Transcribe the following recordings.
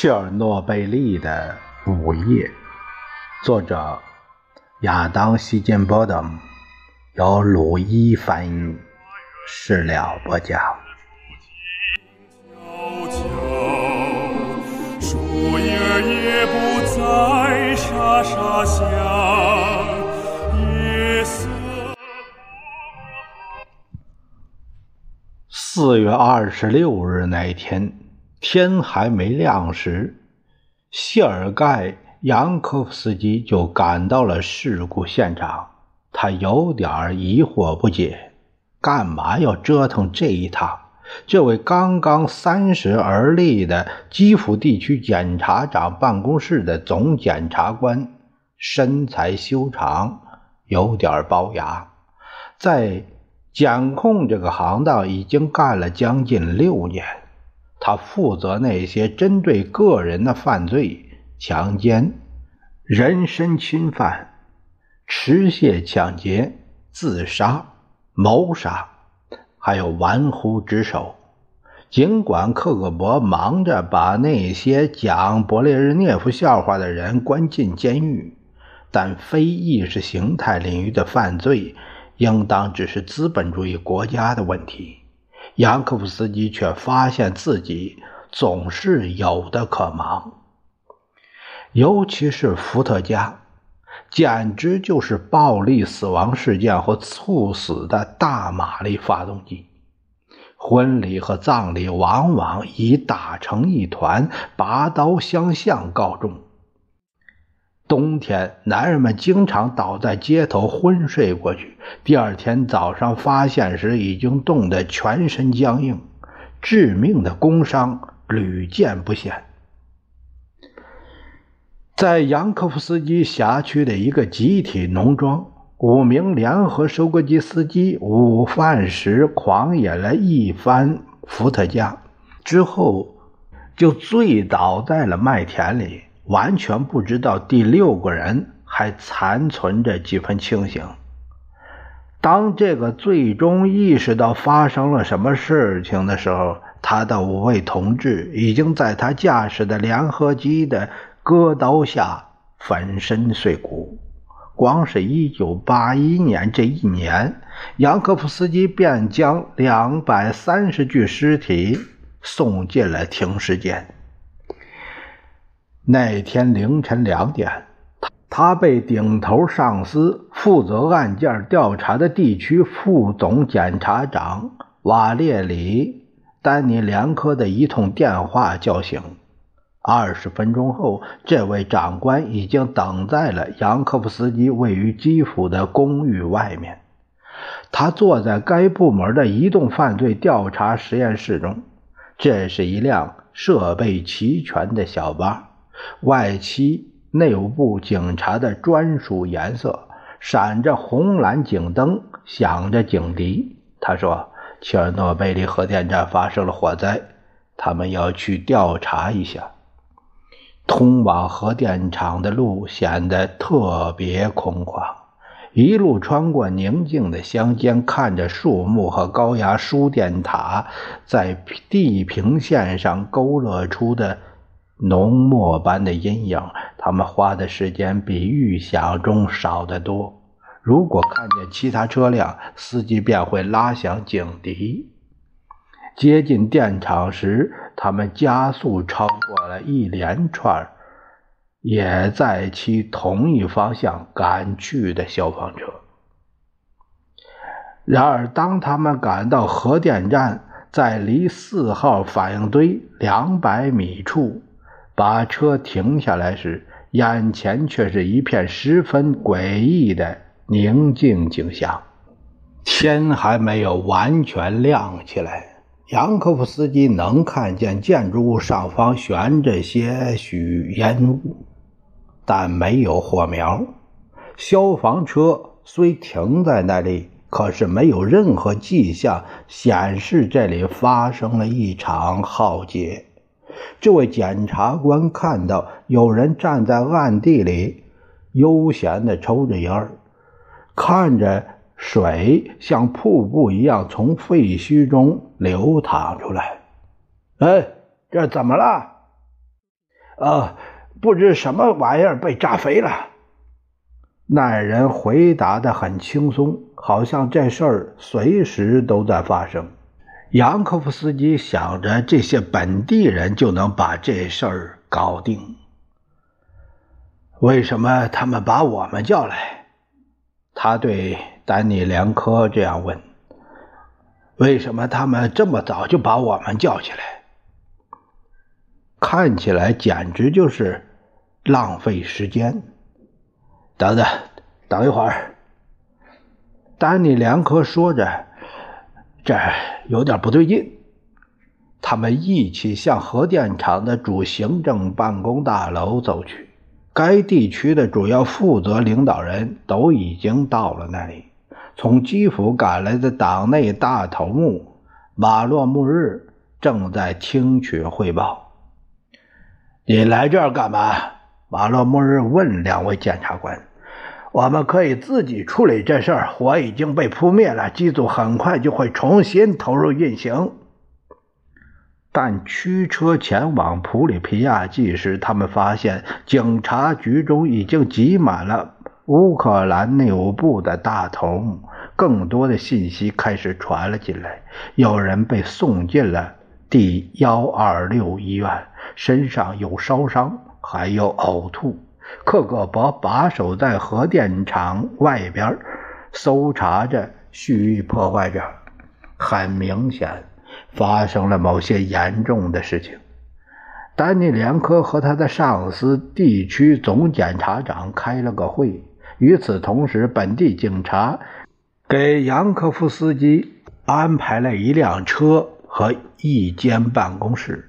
切尔诺贝利的午夜，作者亚当·希金波德姆，由鲁伊翻译，事了播讲。树叶也不再沙沙响，夜色。四月二十六日那一天。天还没亮时，谢尔盖·扬科夫斯基就赶到了事故现场。他有点疑惑不解：干嘛要折腾这一趟？这位刚刚三十而立的基辅地区检察长办公室的总检察官，身材修长，有点龅牙，在检控这个行当已经干了将近六年。他负责那些针对个人的犯罪：强奸、人身侵犯、持械抢劫、自杀、谋杀，还有玩忽职守。尽管克格勃忙着把那些讲勃列日涅夫笑话的人关进监狱，但非意识形态领域的犯罪，应当只是资本主义国家的问题。杨科夫斯基却发现自己总是有的可忙，尤其是伏特加，简直就是暴力死亡事件或猝死的大马力发动机。婚礼和葬礼往往以打成一团、拔刀相向告终。冬天，男人们经常倒在街头昏睡过去。第二天早上发现时，已经冻得全身僵硬，致命的工伤屡见不鲜。在扬科夫斯基辖区的一个集体农庄，五名联合收割机司机午饭时狂饮了一番伏特加，之后就醉倒在了麦田里。完全不知道第六个人还残存着几分清醒。当这个最终意识到发生了什么事情的时候，他的五位同志已经在他驾驶的联合机的割刀下粉身碎骨。光是一九八一年这一年，杨科夫斯基便将两百三十具尸体送进了停尸间。那天凌晨两点，他他被顶头上司负责案件调查的地区副总检察长瓦列里·丹尼连科的一通电话叫醒。二十分钟后，这位长官已经等在了扬科夫斯基位于基辅的公寓外面。他坐在该部门的移动犯罪调查实验室中，这是一辆设备齐全的小巴。外漆内部警察的专属颜色，闪着红蓝警灯，响着警笛。他说：“切尔诺贝利核电站发生了火灾，他们要去调查一下。”通往核电厂的路显得特别空旷，一路穿过宁静的乡间，看着树木和高压输电塔在地平线上勾勒出的。浓墨般的阴影，他们花的时间比预想中少得多。如果看见其他车辆，司机便会拉响警笛。接近电厂时，他们加速超过了一连串也在其同一方向赶去的消防车。然而，当他们赶到核电站在离四号反应堆两百米处，把车停下来时，眼前却是一片十分诡异的宁静景象。天还没有完全亮起来，杨科夫斯基能看见建筑物上方悬着些许烟雾，但没有火苗。消防车虽停在那里，可是没有任何迹象显示这里发生了一场浩劫。这位检察官看到有人站在暗地里，悠闲地抽着烟儿，看着水像瀑布一样从废墟中流淌出来。哎，这怎么了？啊，不知什么玩意儿被炸飞了。那人回答的很轻松，好像这事儿随时都在发生。杨科夫斯基想着，这些本地人就能把这事儿搞定。为什么他们把我们叫来？他对丹尼连科这样问：“为什么他们这么早就把我们叫起来？看起来简直就是浪费时间。”等等，等一会儿。丹尼连科说着：“这有点不对劲。”他们一起向核电厂的主行政办公大楼走去。该地区的主要负责领导人都已经到了那里。从基辅赶来的党内大头目马洛穆日正在听取汇报。你来这儿干嘛？马洛穆日问两位检察官。我们可以自己处理这事儿。火已经被扑灭了，机组很快就会重新投入运行。但驱车前往普里皮亚季时，他们发现警察局中已经挤满了乌克兰内务部的大头目。更多的信息开始传了进来：有人被送进了第幺二六医院，身上有烧伤，还有呕吐。克格勃把守在核电厂外边，搜查着蓄意破坏者。很明显。发生了某些严重的事情。丹尼连科和他的上司地区总检察长开了个会。与此同时，本地警察给杨科夫斯基安排了一辆车和一间办公室。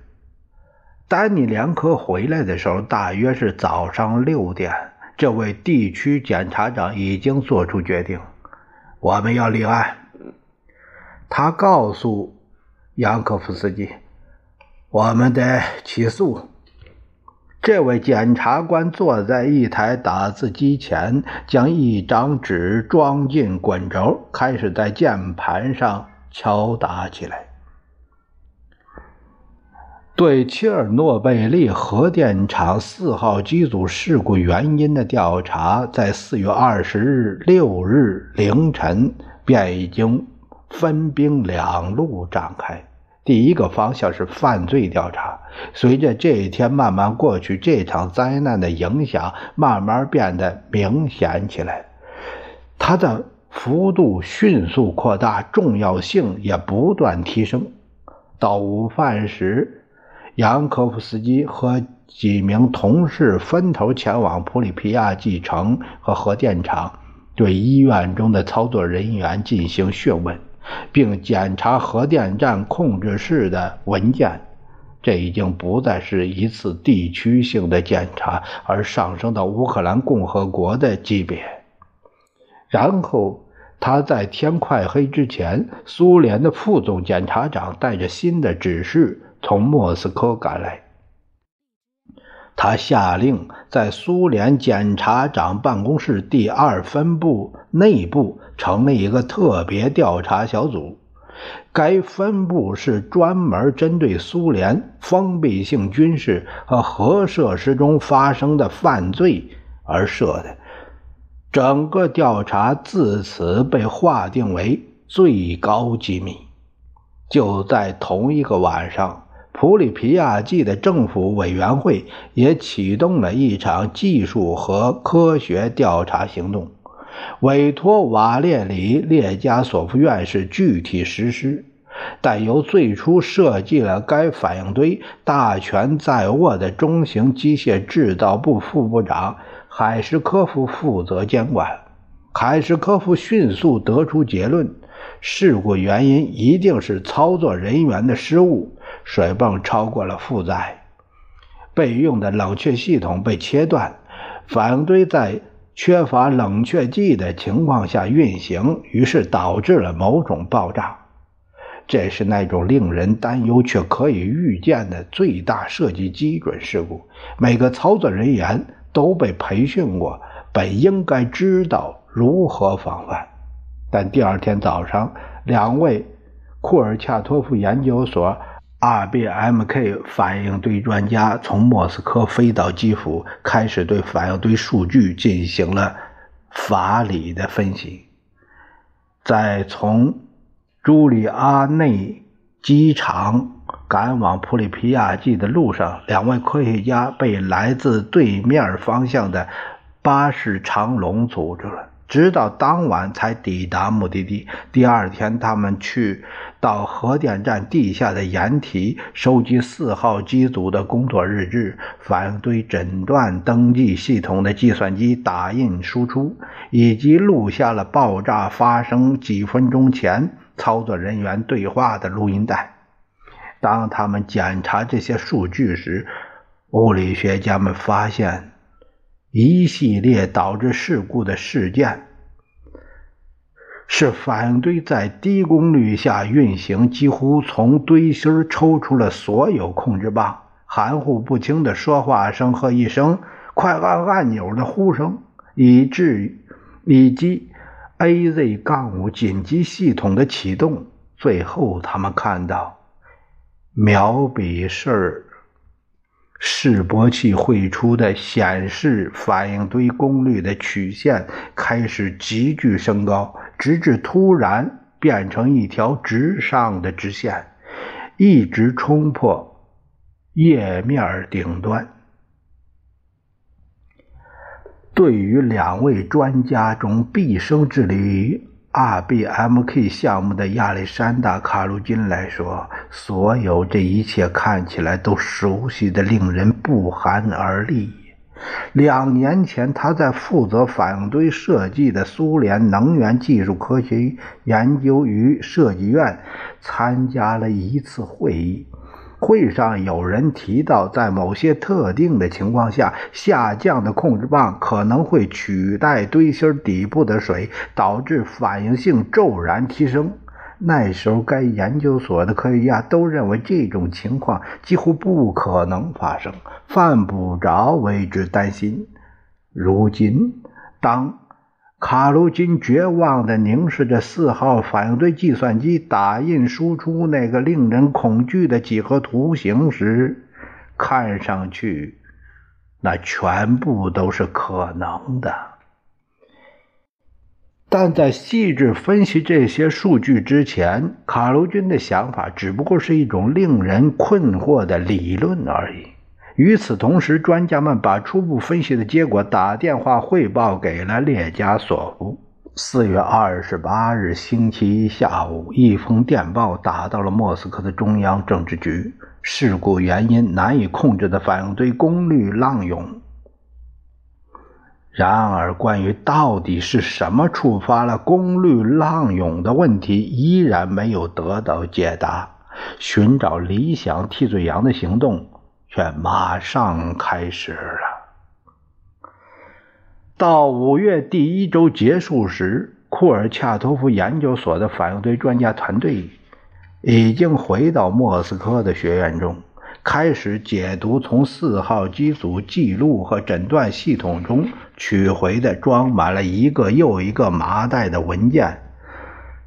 丹尼连科回来的时候，大约是早上六点。这位地区检察长已经做出决定，我们要立案。他告诉。杨科夫斯基，我们得起诉。这位检察官坐在一台打字机前，将一张纸装进滚轴，开始在键盘上敲打起来。对切尔诺贝利核电厂四号机组事故原因的调查，在四月二十日六日凌晨便已经分兵两路展开。第一个方向是犯罪调查。随着这一天慢慢过去，这场灾难的影响慢慢变得明显起来，它的幅度迅速扩大，重要性也不断提升。到午饭时，杨科夫斯基和几名同事分头前往普里皮亚季城和核电厂，对医院中的操作人员进行讯问。并检查核电站控制室的文件，这已经不再是一次地区性的检查，而上升到乌克兰共和国的级别。然后，他在天快黑之前，苏联的副总检察长带着新的指示从莫斯科赶来。他下令在苏联检察长办公室第二分部内部成立一个特别调查小组。该分部是专门针对苏联封闭性军事和核设施中发生的犯罪而设的。整个调查自此被划定为最高机密。就在同一个晚上。普里皮亚季的政府委员会也启动了一场技术和科学调查行动，委托瓦列里列加索夫院士具体实施，但由最初设计了该反应堆、大权在握的中型机械制造部副部长海什科夫负责监管。海什科夫迅速得出结论：事故原因一定是操作人员的失误。水泵超过了负载，备用的冷却系统被切断，反应堆在缺乏冷却剂的情况下运行，于是导致了某种爆炸。这是那种令人担忧却可以预见的最大设计基准事故。每个操作人员都被培训过，本应该知道如何防范。但第二天早上，两位库尔恰托夫研究所。RBMK 反应堆专家从莫斯科飞到基辅，开始对反应堆数据进行了法理的分析。在从朱里阿内机场赶往普里皮亚季的路上，两位科学家被来自对面方向的巴士长龙阻住了。直到当晚才抵达目的地。第二天，他们去到核电站地下的掩体，收集四号机组的工作日志、反应堆诊断登记系统的计算机打印输出，以及录下了爆炸发生几分钟前操作人员对话的录音带。当他们检查这些数据时，物理学家们发现。一系列导致事故的事件，是反应堆在低功率下运行，几乎从堆芯抽出了所有控制棒。含糊不清的说话声和一声“快按按钮”的呼声，以至于以及 AZ- 杠五紧急系统的启动。最后，他们看到秒比式。示波器绘出的显示反应堆功率的曲线开始急剧升高，直至突然变成一条直上的直线，一直冲破页面顶端。对于两位专家中毕生致力于。RBMK 项目的亚历山大·卡鲁金来说，所有这一切看起来都熟悉的令人不寒而栗。两年前，他在负责反应堆设计的苏联能源技术科学研究与设计院参加了一次会议。会上有人提到，在某些特定的情况下，下降的控制棒可能会取代堆芯底部的水，导致反应性骤然提升。那时候，该研究所的科学家都认为这种情况几乎不可能发生，犯不着为之担心。如今，当……卡卢金绝望地凝视着四号反应堆计算机打印输出那个令人恐惧的几何图形时，看上去那全部都是可能的。但在细致分析这些数据之前，卡卢金的想法只不过是一种令人困惑的理论而已。与此同时，专家们把初步分析的结果打电话汇报给了列加索夫。四月二十八日星期一下午，一封电报打到了莫斯科的中央政治局。事故原因难以控制的反应堆功率浪涌。然而，关于到底是什么触发了功率浪涌的问题，依然没有得到解答。寻找理想替罪羊的行动。却马上开始了。到五月第一周结束时，库尔恰托夫研究所的反应堆专家团队已经回到莫斯科的学院中，开始解读从四号机组记录和诊断系统中取回的装满了一个又一个麻袋的文件、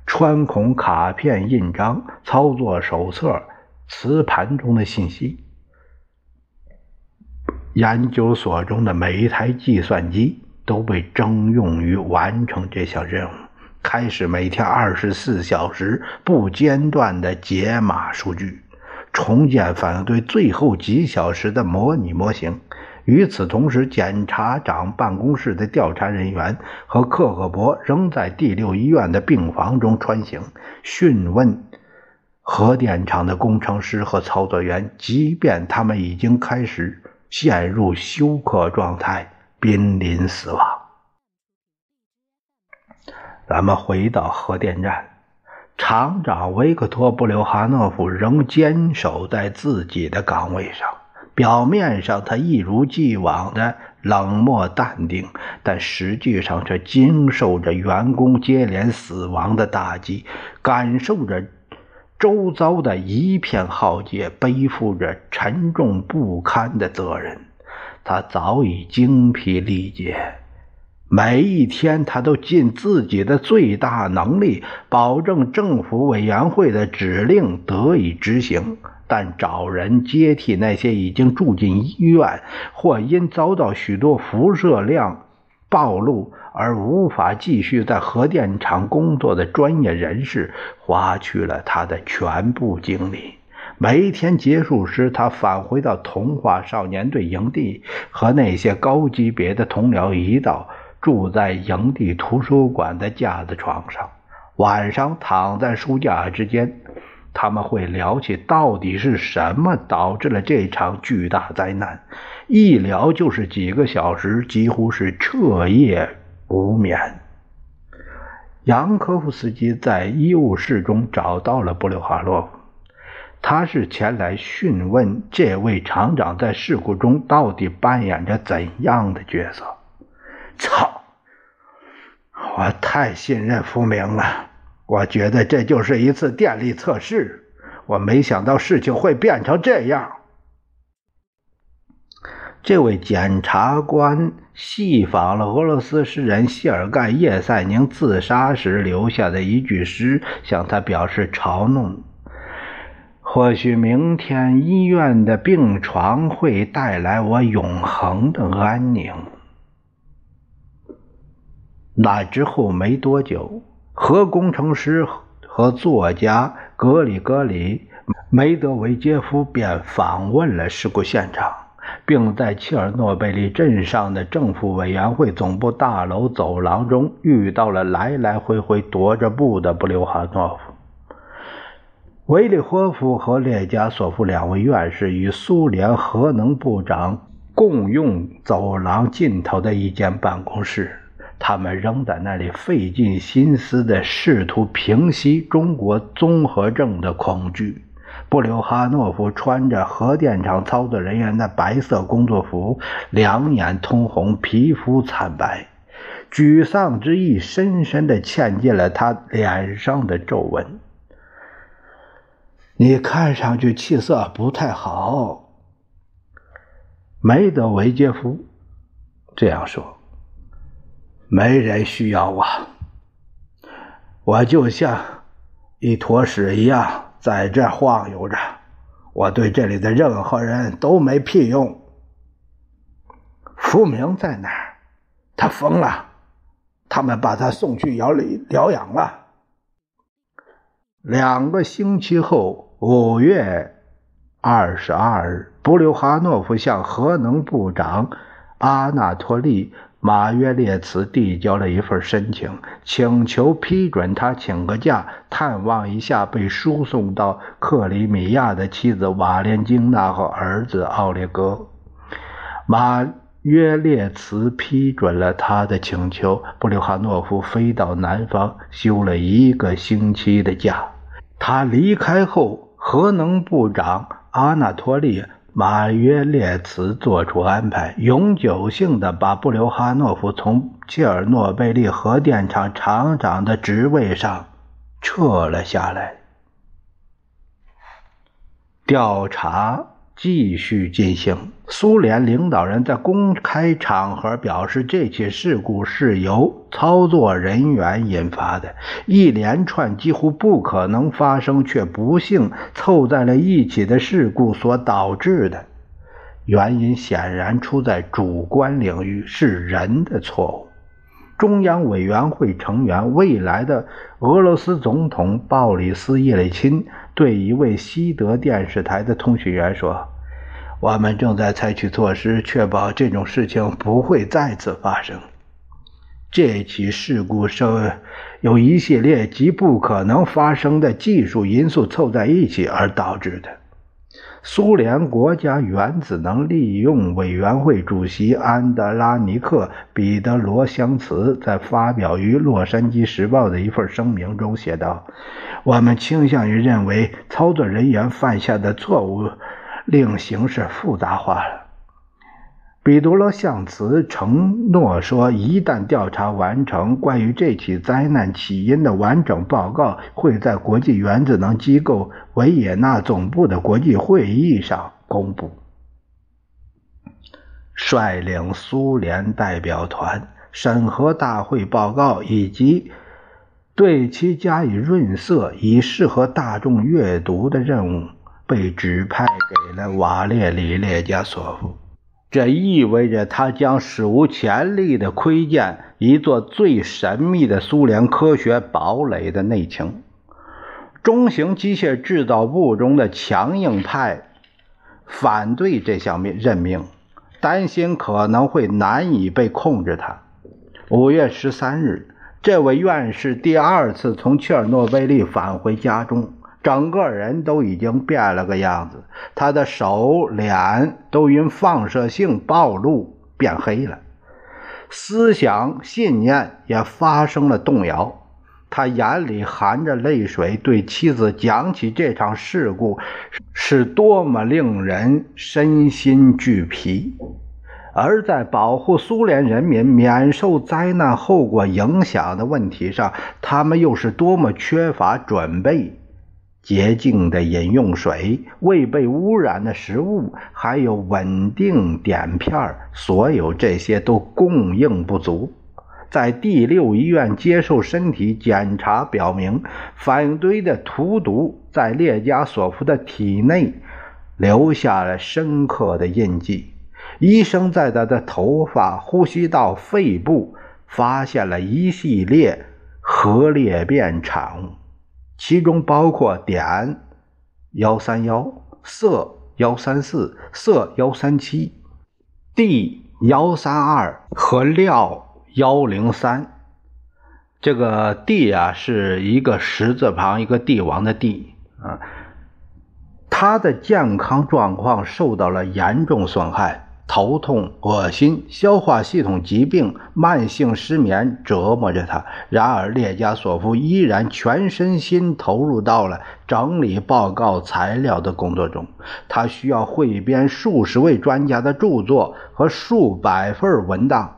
穿孔卡片、印章、操作手册、磁盘中的信息。研究所中的每一台计算机都被征用于完成这项任务，开始每天二十四小时不间断的解码数据，重建反应堆最后几小时的模拟模型。与此同时，检察长办公室的调查人员和克格勃仍在第六医院的病房中穿行，讯问核电厂的工程师和操作员，即便他们已经开始。陷入休克状态，濒临死亡。咱们回到核电站，厂长维克托·布留哈诺夫仍坚守在自己的岗位上。表面上，他一如既往的冷漠淡定，但实际上却经受着员工接连死亡的打击，感受着。周遭的一片浩劫，背负着沉重不堪的责任。他早已精疲力竭，每一天他都尽自己的最大能力，保证政府委员会的指令得以执行。但找人接替那些已经住进医院或因遭到许多辐射量暴露而无法继续在核电厂工作的专业人士，花去了他的全部精力。每一天结束时，他返回到童话少年队营地，和那些高级别的同僚一道住在营地图书馆的架子床上。晚上躺在书架之间。他们会聊起到底是什么导致了这场巨大灾难，一聊就是几个小时，几乎是彻夜无眠。杨科夫斯基在医务室中找到了布留哈洛夫，他是前来询问这位厂长在事故中到底扮演着怎样的角色。操！我太信任福明了。我觉得这就是一次电力测试，我没想到事情会变成这样。这位检察官细访了俄罗斯诗人谢尔盖·叶赛宁自杀时留下的一句诗，向他表示嘲弄。或许明天医院的病床会带来我永恒的安宁。那之后没多久。核工程师和作家格里戈里·梅德韦杰夫便访问了事故现场，并在切尔诺贝利镇上的政府委员会总部大楼走廊中遇到了来来回回踱着步的布留哈诺夫。维利霍夫和列加索夫两位院士与苏联核能部长共用走廊尽头的一间办公室。他们仍在那里费尽心思地试图平息中国综合症的恐惧。布留哈诺夫穿着核电厂操作人员的白色工作服，两眼通红，皮肤惨白，沮丧之意深深地嵌进了他脸上的皱纹。你看上去气色不太好，梅德韦杰夫这样说。没人需要我，我就像一坨屎一样在这晃悠着。我对这里的任何人都没屁用。福明在哪儿？他疯了。他们把他送去疗里疗养了。两个星期后，五月二十二日，布留哈诺夫向核能部长阿纳托利。马约列茨递交了一份申请，请求批准他请个假，探望一下被输送到克里米亚的妻子瓦莲金娜和儿子奥列格。马约列茨批准了他的请求。布留哈诺夫飞到南方，休了一个星期的假。他离开后，核能部长阿纳托利。马约列茨做出安排，永久性的把布留哈诺夫从切尔诺贝利核电厂厂长的职位上撤了下来。调查。继续进行。苏联领导人在公开场合表示，这起事故是由操作人员引发的，一连串几乎不可能发生却不幸凑在了一起的事故所导致的。原因显然出在主观领域，是人的错误。中央委员会成员、未来的俄罗斯总统鲍里斯·叶利钦对一位西德电视台的通讯员说。我们正在采取措施，确保这种事情不会再次发生。这起事故是由一系列极不可能发生的技术因素凑在一起而导致的。苏联国家原子能利用委员会主席安德拉尼克·彼得罗相茨在发表于《洛杉矶时报》的一份声明中写道：“我们倾向于认为操作人员犯下的错误。”令形势复杂化了。彼得罗向茨承诺说，一旦调查完成，关于这起灾难起因的完整报告会在国际原子能机构维也纳总部的国际会议上公布。率领苏联代表团审核大会报告以及对其加以润色，以适合大众阅读的任务。被指派给了瓦列里·列加索夫，这意味着他将史无前例地窥见一座最神秘的苏联科学堡垒的内情。中型机械制造部中的强硬派反对这项命任命，担心可能会难以被控制。他五月十三日，这位院士第二次从切尔诺贝利返回家中。整个人都已经变了个样子，他的手、脸都因放射性暴露变黑了，思想、信念也发生了动摇。他眼里含着泪水，对妻子讲起这场事故是多么令人身心俱疲，而在保护苏联人民免受灾难后果影响的问题上，他们又是多么缺乏准备。洁净的饮用水、未被污染的食物，还有稳定碘片，所有这些都供应不足。在第六医院接受身体检查表明，反应堆的荼毒在列加索夫的体内留下了深刻的印记。医生在他的头发、呼吸道、肺部发现了一系列核裂变产物。其中包括碘幺三幺、色幺三四、色幺三七、地幺三二和料幺零三。这个地啊，是一个十字旁一个帝王的帝啊。他的健康状况受到了严重损害。头痛、恶心、消化系统疾病、慢性失眠折磨着他。然而，列加索夫依然全身心投入到了整理报告材料的工作中。他需要汇编数十位专家的著作和数百份文档。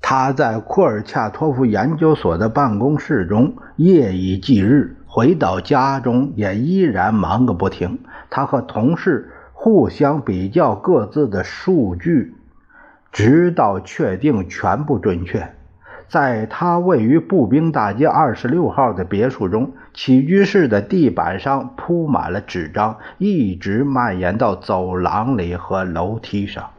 他在库尔恰托夫研究所的办公室中夜以继日，回到家中也依然忙个不停。他和同事。互相比较各自的数据，直到确定全部准确。在他位于步兵大街二十六号的别墅中，起居室的地板上铺满了纸张，一直蔓延到走廊里和楼梯上。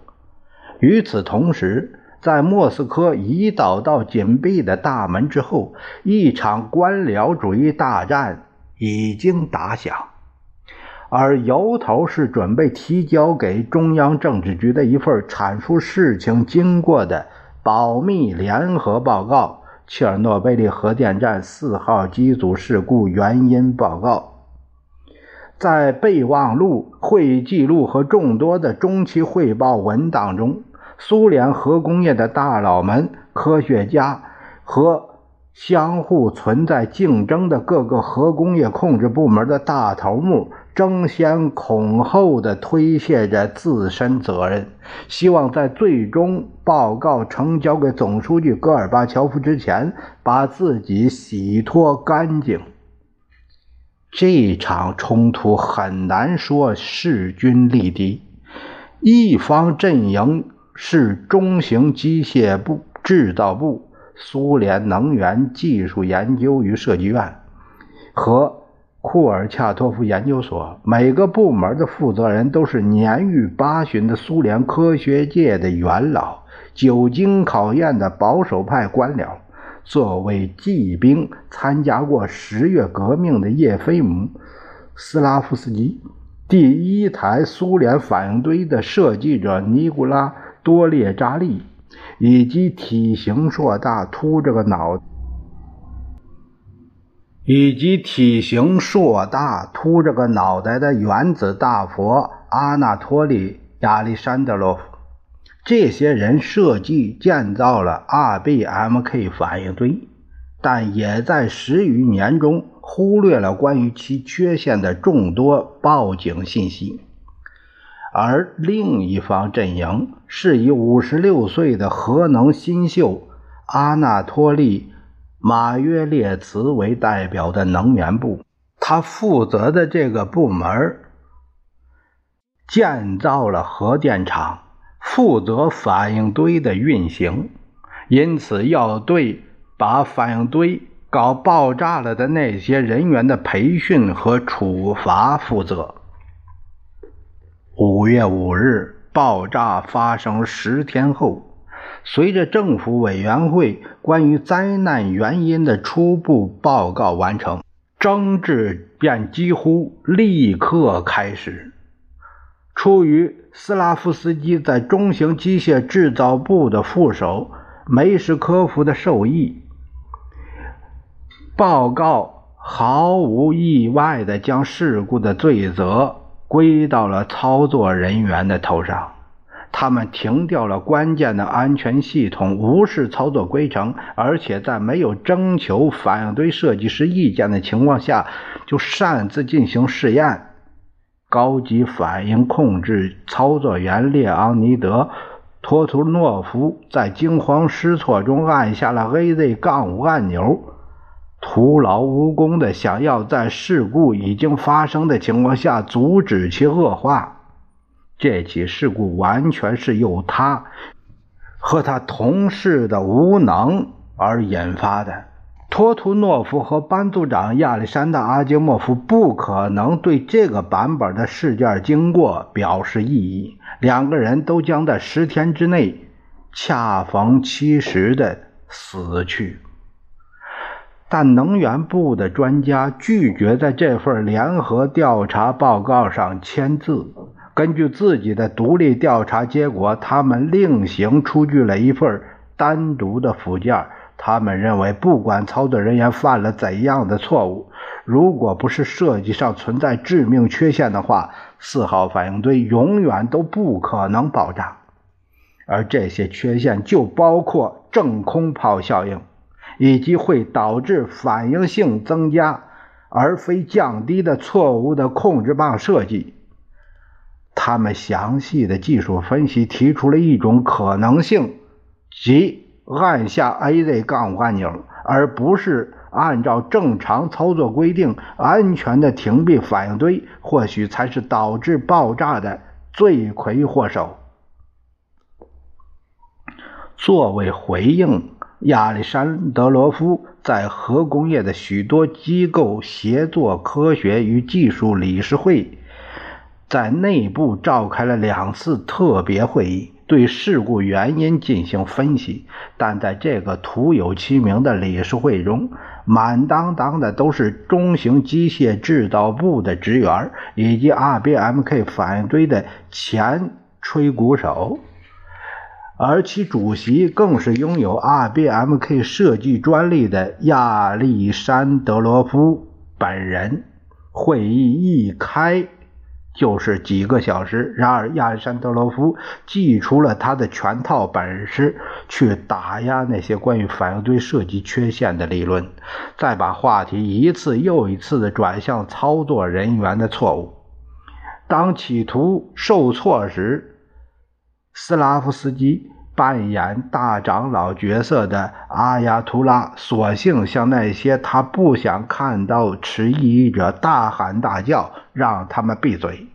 与此同时，在莫斯科一道道紧闭的大门之后，一场官僚主义大战已经打响。而由头是准备提交给中央政治局的一份阐述事情经过的保密联合报告——切尔诺贝利核电站四号机组事故原因报告。在备忘录、会议记录和众多的中期汇报文档中，苏联核工业的大佬们、科学家和相互存在竞争的各个核工业控制部门的大头目。争先恐后地推卸着自身责任，希望在最终报告呈交给总书记戈尔巴乔夫之前，把自己洗脱干净。这场冲突很难说势均力敌，一方阵营是中型机械部制造部、苏联能源技术研究与设计院和。库尔恰托夫研究所每个部门的负责人都是年逾八旬的苏联科学界的元老，久经考验的保守派官僚。作为骑兵参加过十月革命的叶菲姆·斯拉夫斯基，第一台苏联反应堆的设计者尼古拉·多列扎利，以及体型硕大、秃着个脑。以及体型硕大、秃着个脑袋的原子大佛阿纳托利·亚历山德罗夫，这些人设计建造了 RBMK 反应堆，但也在十余年中忽略了关于其缺陷的众多报警信息。而另一方阵营是以五十六岁的核能新秀阿纳托利。马约列茨为代表的能源部，他负责的这个部门建造了核电厂，负责反应堆的运行，因此要对把反应堆搞爆炸了的那些人员的培训和处罚负责。五月五日，爆炸发生十天后，随着政府委员会关于灾难原因的初步报告完成，争执便几乎立刻开始。出于斯拉夫斯基在中型机械制造部的副手梅什科夫的授意，报告毫无意外地将事故的罪责。归到了操作人员的头上，他们停掉了关键的安全系统，无视操作规程，而且在没有征求反应堆设计师意见的情况下就擅自进行试验。高级反应控制操作员列昂尼德·托图诺夫在惊慌失措中按下了 AZ 杠5按钮。徒劳无功的想要在事故已经发生的情况下阻止其恶化，这起事故完全是由他和他同事的无能而引发的。托图诺夫和班组长亚历山大·阿基莫夫不可能对这个版本的事件经过表示异议，两个人都将在十天之内恰逢其时的死去。但能源部的专家拒绝在这份联合调查报告上签字。根据自己的独立调查结果，他们另行出具了一份单独的附件。他们认为，不管操作人员犯了怎样的错误，如果不是设计上存在致命缺陷的话，四号反应堆永远都不可能爆炸。而这些缺陷就包括正空炮效应。以及会导致反应性增加而非降低的错误的控制棒设计。他们详细的技术分析提出了一种可能性，即按下 AZ- 杠五按钮，而不是按照正常操作规定安全的停闭反应堆，或许才是导致爆炸的罪魁祸首。作为回应。亚历山德罗夫在核工业的许多机构协作科学与技术理事会，在内部召开了两次特别会议，对事故原因进行分析。但在这个徒有其名的理事会中，满当当的都是中型机械制造部的职员以及 RBMK 反应堆的前吹鼓手。而其主席更是拥有 RBMK 设计专利的亚历山德罗夫本人。会议一开就是几个小时。然而，亚历山德罗夫祭出了他的全套本事，去打压那些关于反应堆设计缺陷的理论，再把话题一次又一次地转向操作人员的错误。当企图受挫时，斯拉夫斯基扮演大长老角色的阿亚图拉，索性向那些他不想看到持异议者大喊大叫，让他们闭嘴。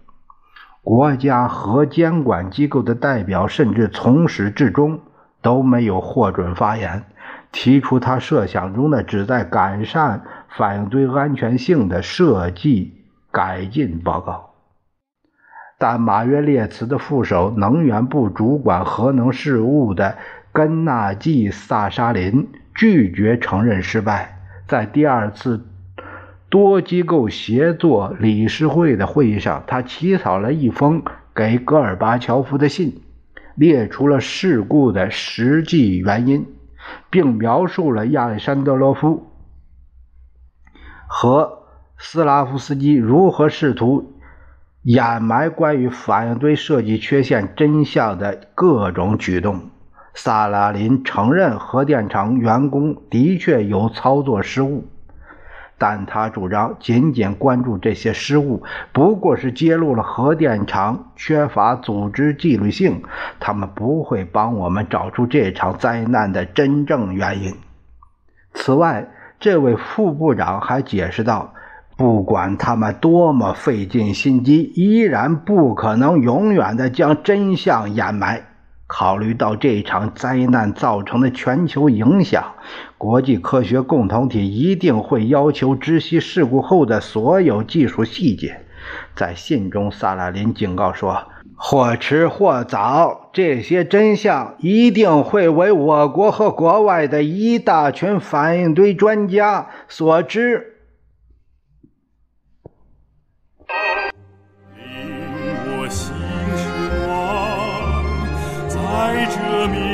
国家核监管机构的代表甚至从始至终都没有获准发言，提出他设想中的旨在改善反应堆安全性的设计改进报告。但马约列茨的副手、能源部主管核能事务的根纳季·萨沙林拒绝承认失败。在第二次多机构协作理事会的会议上，他起草了一封给戈尔巴乔夫的信，列出了事故的实际原因，并描述了亚历山德罗夫和斯拉夫斯基如何试图。掩埋关于反应堆设计缺陷真相的各种举动。萨拉林承认核电厂员工的确有操作失误，但他主张仅仅关注这些失误不过是揭露了核电厂缺乏组织纪律性，他们不会帮我们找出这场灾难的真正原因。此外，这位副部长还解释道。不管他们多么费尽心机，依然不可能永远的将真相掩埋。考虑到这场灾难造成的全球影响，国际科学共同体一定会要求知悉事故后的所有技术细节。在信中，萨拉林警告说：“或迟或早，这些真相一定会为我国和国外的一大群反应堆专家所知。me